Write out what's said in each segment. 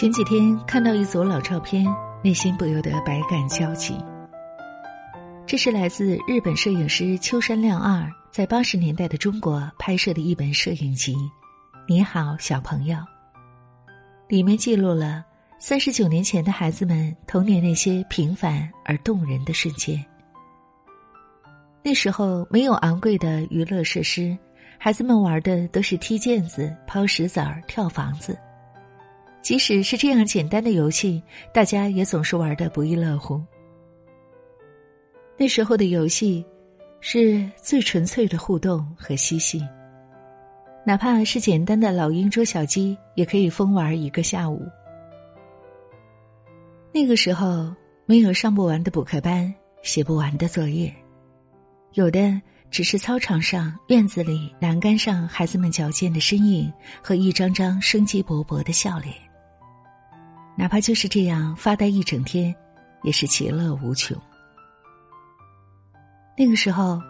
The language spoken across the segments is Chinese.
前几天看到一组老照片，内心不由得百感交集。这是来自日本摄影师秋山亮二在八十年代的中国拍摄的一本摄影集《你好，小朋友》。里面记录了三十九年前的孩子们童年那些平凡而动人的瞬间。那时候没有昂贵的娱乐设施，孩子们玩的都是踢毽子、抛石子儿、跳房子。即使是这样简单的游戏，大家也总是玩的不亦乐乎。那时候的游戏，是最纯粹的互动和嬉戏。哪怕是简单的老鹰捉小鸡，也可以疯玩一个下午。那个时候没有上不完的补课班，写不完的作业，有的只是操场上、院子里栏杆上孩子们矫健的身影和一张张生机勃勃的笑脸。哪怕就是这样发呆一整天，也是其乐无穷。那个时候，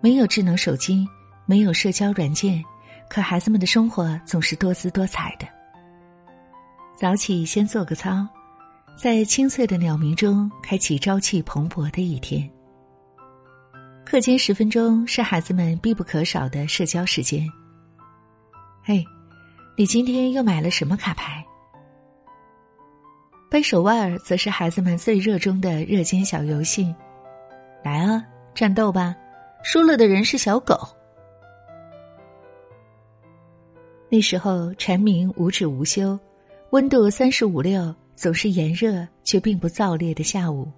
没有智能手机，没有社交软件，可孩子们的生活总是多姿多彩的。早起先做个操，在清脆的鸟鸣中开启朝气蓬勃的一天。课间十分钟是孩子们必不可少的社交时间。嘿，你今天又买了什么卡牌？掰手腕儿则是孩子们最热衷的热间小游戏。来啊！战斗吧，输了的人是小狗。那时候蝉鸣无止无休，温度三十五六，总是炎热却并不燥烈的下午。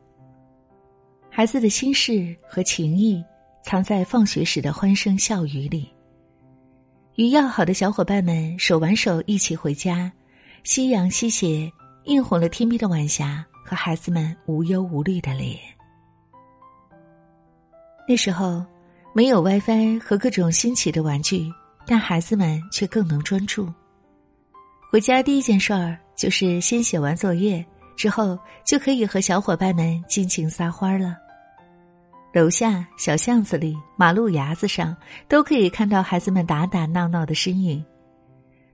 孩子的心事和情谊藏在放学时的欢声笑语里。与要好的小伙伴们手挽手一起回家，夕阳西斜，映红了天边的晚霞和孩子们无忧无虑的脸。那时候，没有 WiFi 和各种新奇的玩具，但孩子们却更能专注。回家第一件事儿就是先写完作业，之后就可以和小伙伴们尽情撒欢了。楼下、小巷子里、马路牙子上，都可以看到孩子们打打闹闹的身影，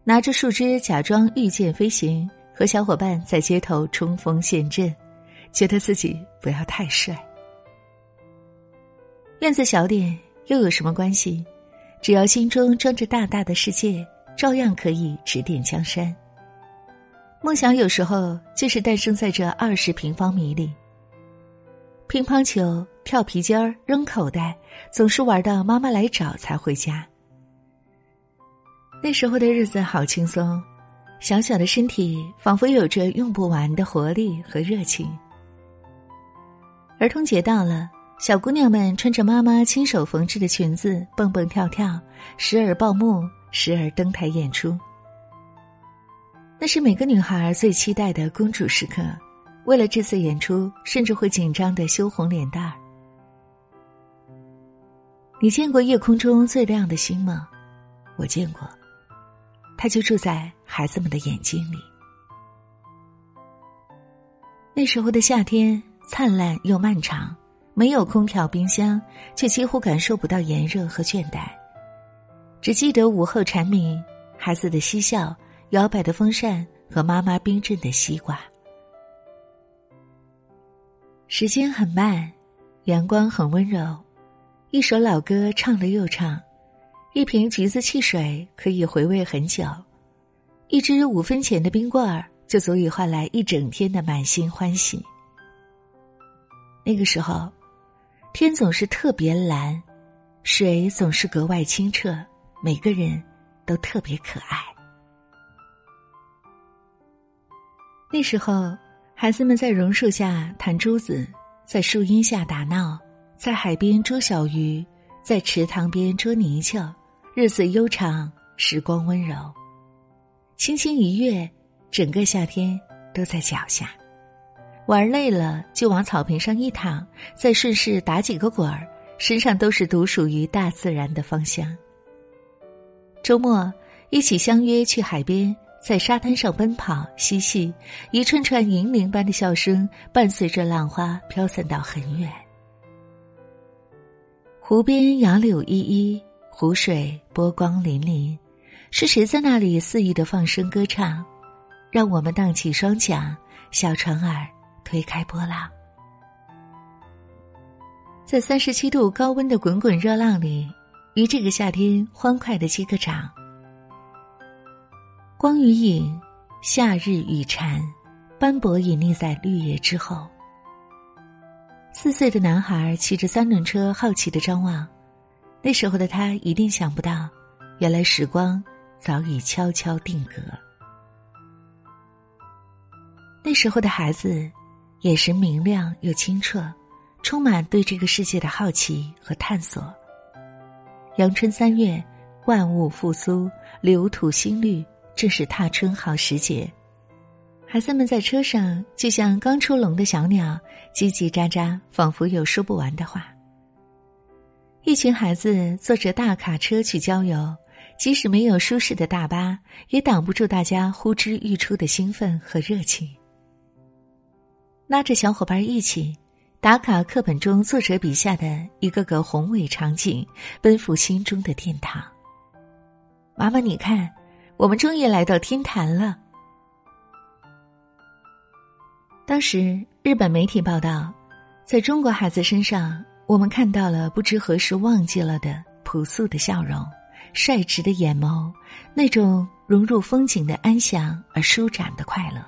拿着树枝假装御剑飞行，和小伙伴在街头冲锋陷阵，觉得自己不要太帅。院子小点又有什么关系？只要心中装着大大的世界，照样可以指点江山。梦想有时候就是诞生在这二十平方米里。乒乓球、跳皮筋儿、扔口袋，总是玩到妈妈来找才回家。那时候的日子好轻松，小小的身体仿佛有着用不完的活力和热情。儿童节到了。小姑娘们穿着妈妈亲手缝制的裙子，蹦蹦跳跳，时而报幕，时而登台演出。那是每个女孩最期待的公主时刻。为了这次演出，甚至会紧张的羞红脸蛋儿。你见过夜空中最亮的星吗？我见过，它就住在孩子们的眼睛里。那时候的夏天灿烂又漫长。没有空调、冰箱，却几乎感受不到炎热和倦怠。只记得午后蝉鸣、孩子的嬉笑、摇摆的风扇和妈妈冰镇的西瓜。时间很慢，阳光很温柔，一首老歌唱了又唱，一瓶橘子汽水可以回味很久，一支五分钱的冰棍儿就足以换来一整天的满心欢喜。那个时候。天总是特别蓝，水总是格外清澈，每个人都特别可爱。那时候，孩子们在榕树下弹珠子，在树荫下打闹，在海边捉小鱼，在池塘边捉泥鳅，日子悠长，时光温柔，轻轻一跃，整个夏天都在脚下。玩累了，就往草坪上一躺，再顺势打几个滚儿，身上都是独属于大自然的芳香。周末一起相约去海边，在沙滩上奔跑嬉戏，一串串银铃般的笑声伴随着浪花飘散到很远。湖边杨柳依依，湖水波光粼粼，是谁在那里肆意的放声歌唱？让我们荡起双桨，小船儿推开波浪。在三十七度高温的滚滚热浪里，于这个夏天欢快的击个掌。光与影，夏日与蝉，斑驳隐匿在绿叶之后。四岁的男孩骑着三轮车，好奇的张望。那时候的他一定想不到，原来时光早已悄悄定格。那时候的孩子，眼神明亮又清澈。充满对这个世界的好奇和探索。阳春三月，万物复苏，流土新绿，正是踏春好时节。孩子们在车上就像刚出笼的小鸟，叽叽喳喳，仿佛有说不完的话。一群孩子坐着大卡车去郊游，即使没有舒适的大巴，也挡不住大家呼之欲出的兴奋和热情。拉着小伙伴一起。打卡课本中作者笔下的一个个宏伟场景，奔赴心中的殿堂。妈妈，你看，我们终于来到天坛了。当时日本媒体报道，在中国孩子身上，我们看到了不知何时忘记了的朴素的笑容、率直的眼眸，那种融入风景的安详而舒展的快乐。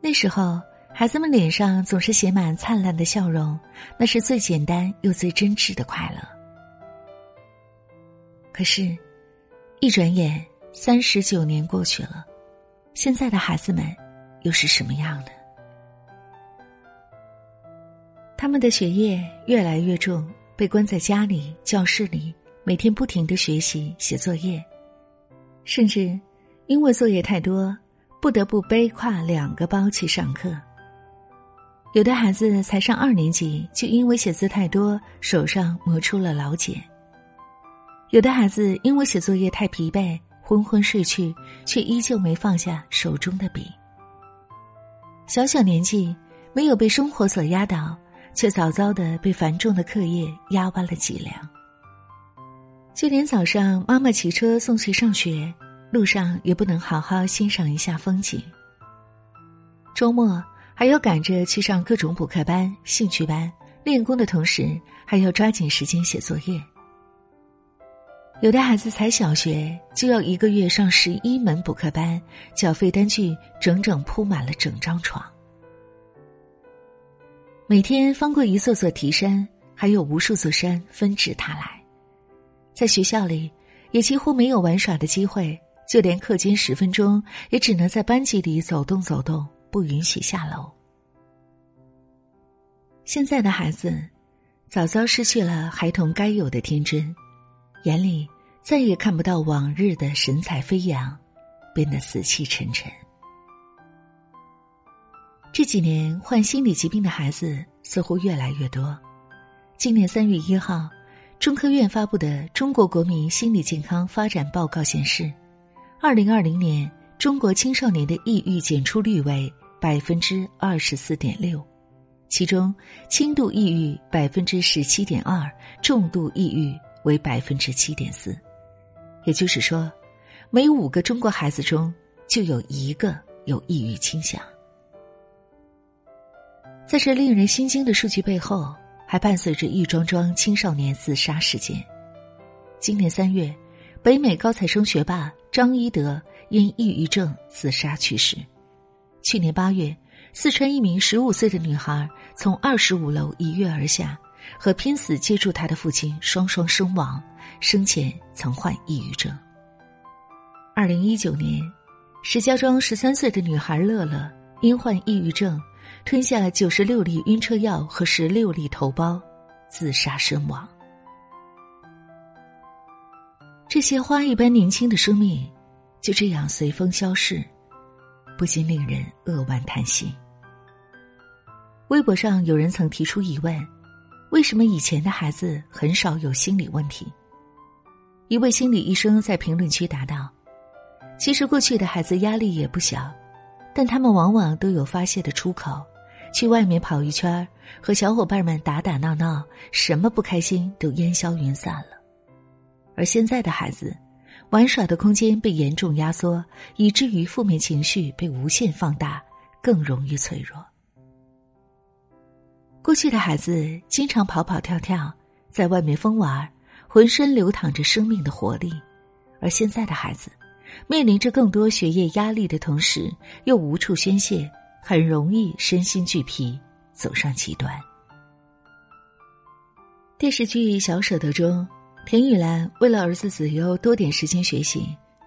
那时候。孩子们脸上总是写满灿烂的笑容，那是最简单又最真挚的快乐。可是，一转眼三十九年过去了，现在的孩子们又是什么样的？他们的学业越来越重，被关在家里、教室里，每天不停的学习、写作业，甚至因为作业太多，不得不背挎两个包去上课。有的孩子才上二年级，就因为写字太多，手上磨出了老茧；有的孩子因为写作业太疲惫，昏昏睡去，却依旧没放下手中的笔。小小年纪，没有被生活所压倒，却早早的被繁重的课业压弯了脊梁。就连早上妈妈骑车送去上学，路上也不能好好欣赏一下风景。周末。还要赶着去上各种补课班、兴趣班，练功的同时还要抓紧时间写作业。有的孩子才小学，就要一个月上十一门补课班，缴费单据整整铺满了整张床。每天翻过一座座题山，还有无数座山纷至沓来。在学校里，也几乎没有玩耍的机会，就连课间十分钟，也只能在班级里走动走动。不允许下楼。现在的孩子，早早失去了孩童该有的天真，眼里再也看不到往日的神采飞扬，变得死气沉沉。这几年患心理疾病的孩子似乎越来越多。今年三月一号，中科院发布的《中国国民心理健康发展报告》显示，二零二零年中国青少年的抑郁检出率为。百分之二十四点六，其中轻度抑郁百分之十七点二，重度抑郁为百分之七点四。也就是说，每五个中国孩子中就有一个有抑郁倾向。在这令人心惊的数据背后，还伴随着一桩桩青少年自杀事件。今年三月，北美高材生学霸张一德因抑郁症自杀去世。去年八月，四川一名十五岁的女孩从二十五楼一跃而下，和拼死接住她的父亲双双身亡。生前曾患抑郁症。二零一九年，石家庄十三岁的女孩乐乐因患抑郁症，吞下九十六粒晕车药和十六粒头孢，自杀身亡。这些花一般年轻的生命，就这样随风消逝。不禁令人扼腕叹息。微博上有人曾提出疑问：为什么以前的孩子很少有心理问题？一位心理医生在评论区答道：“其实过去的孩子压力也不小，但他们往往都有发泄的出口，去外面跑一圈和小伙伴们打打闹闹，什么不开心都烟消云散了。而现在的孩子，玩耍的空间被严重压缩，以至于负面情绪被无限放大，更容易脆弱。过去的孩子经常跑跑跳跳，在外面疯玩，浑身流淌着生命的活力；而现在的孩子，面临着更多学业压力的同时，又无处宣泄，很容易身心俱疲，走上极端。电视剧《小舍得》中。田雨岚为了儿子子悠多点时间学习，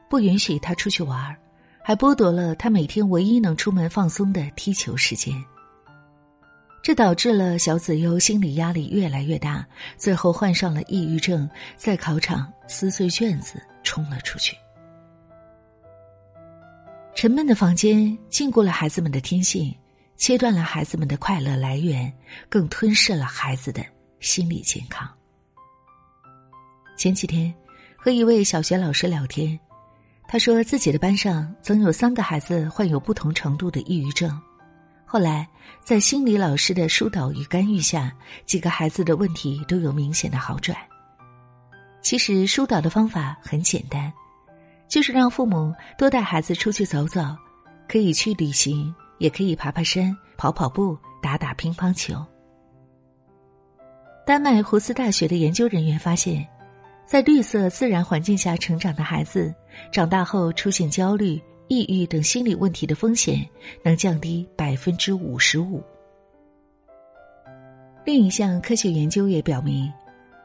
不允许他出去玩儿，还剥夺了他每天唯一能出门放松的踢球时间。这导致了小子悠心理压力越来越大，最后患上了抑郁症，在考场撕碎卷子冲了出去。沉闷的房间禁锢了孩子们的天性，切断了孩子们的快乐来源，更吞噬了孩子的心理健康。前几天，和一位小学老师聊天，他说自己的班上曾有三个孩子患有不同程度的抑郁症。后来，在心理老师的疏导与干预下，几个孩子的问题都有明显的好转。其实，疏导的方法很简单，就是让父母多带孩子出去走走，可以去旅行，也可以爬爬山、跑跑步、打打乒乓球。丹麦胡斯大学的研究人员发现。在绿色自然环境下成长的孩子，长大后出现焦虑、抑郁等心理问题的风险能降低百分之五十五。另一项科学研究也表明，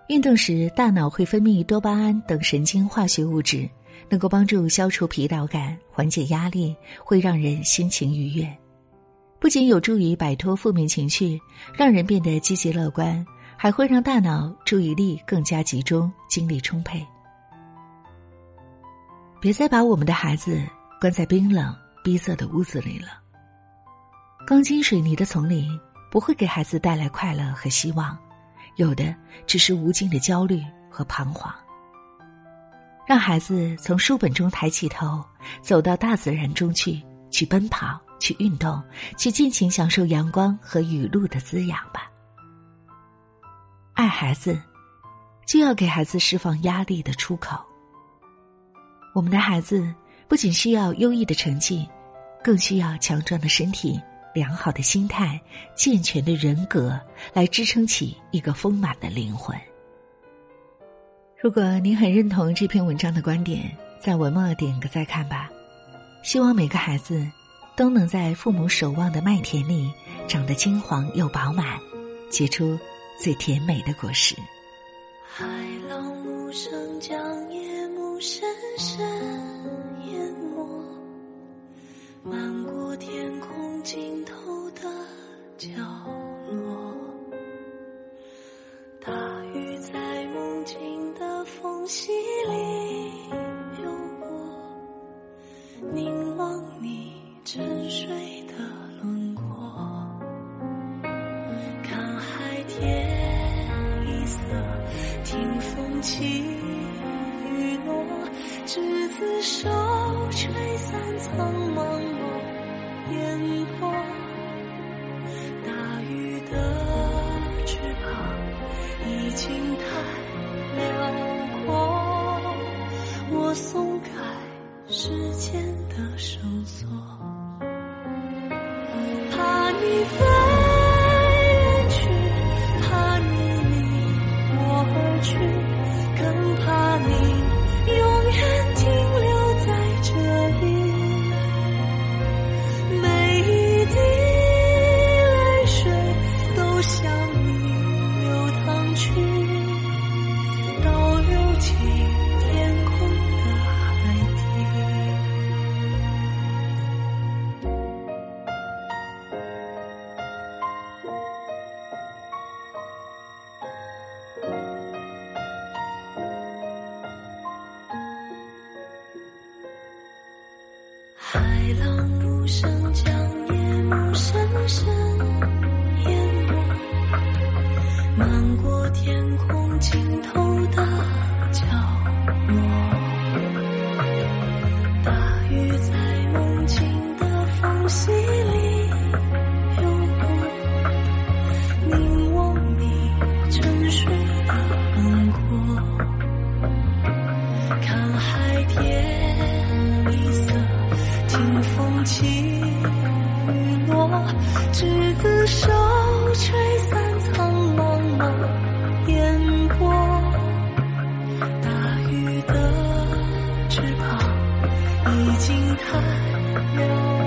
运动时大脑会分泌多巴胺等神经化学物质，能够帮助消除疲劳感、缓解压力，会让人心情愉悦。不仅有助于摆脱负面情绪，让人变得积极乐观。还会让大脑注意力更加集中，精力充沛。别再把我们的孩子关在冰冷逼仄的屋子里了。钢筋水泥的丛林不会给孩子带来快乐和希望，有的只是无尽的焦虑和彷徨。让孩子从书本中抬起头，走到大自然中去，去奔跑，去运动，去尽情享受阳光和雨露的滋养吧。爱孩子，就要给孩子释放压力的出口。我们的孩子不仅需要优异的成绩，更需要强壮的身体、良好的心态、健全的人格，来支撑起一个丰满的灵魂。如果您很认同这篇文章的观点，在文末点个再看吧。希望每个孩子都能在父母守望的麦田里长得金黄又饱满，结出。最甜美的果实。海浪无声将夜幕深深淹没，漫过天空尽头的角落心太远。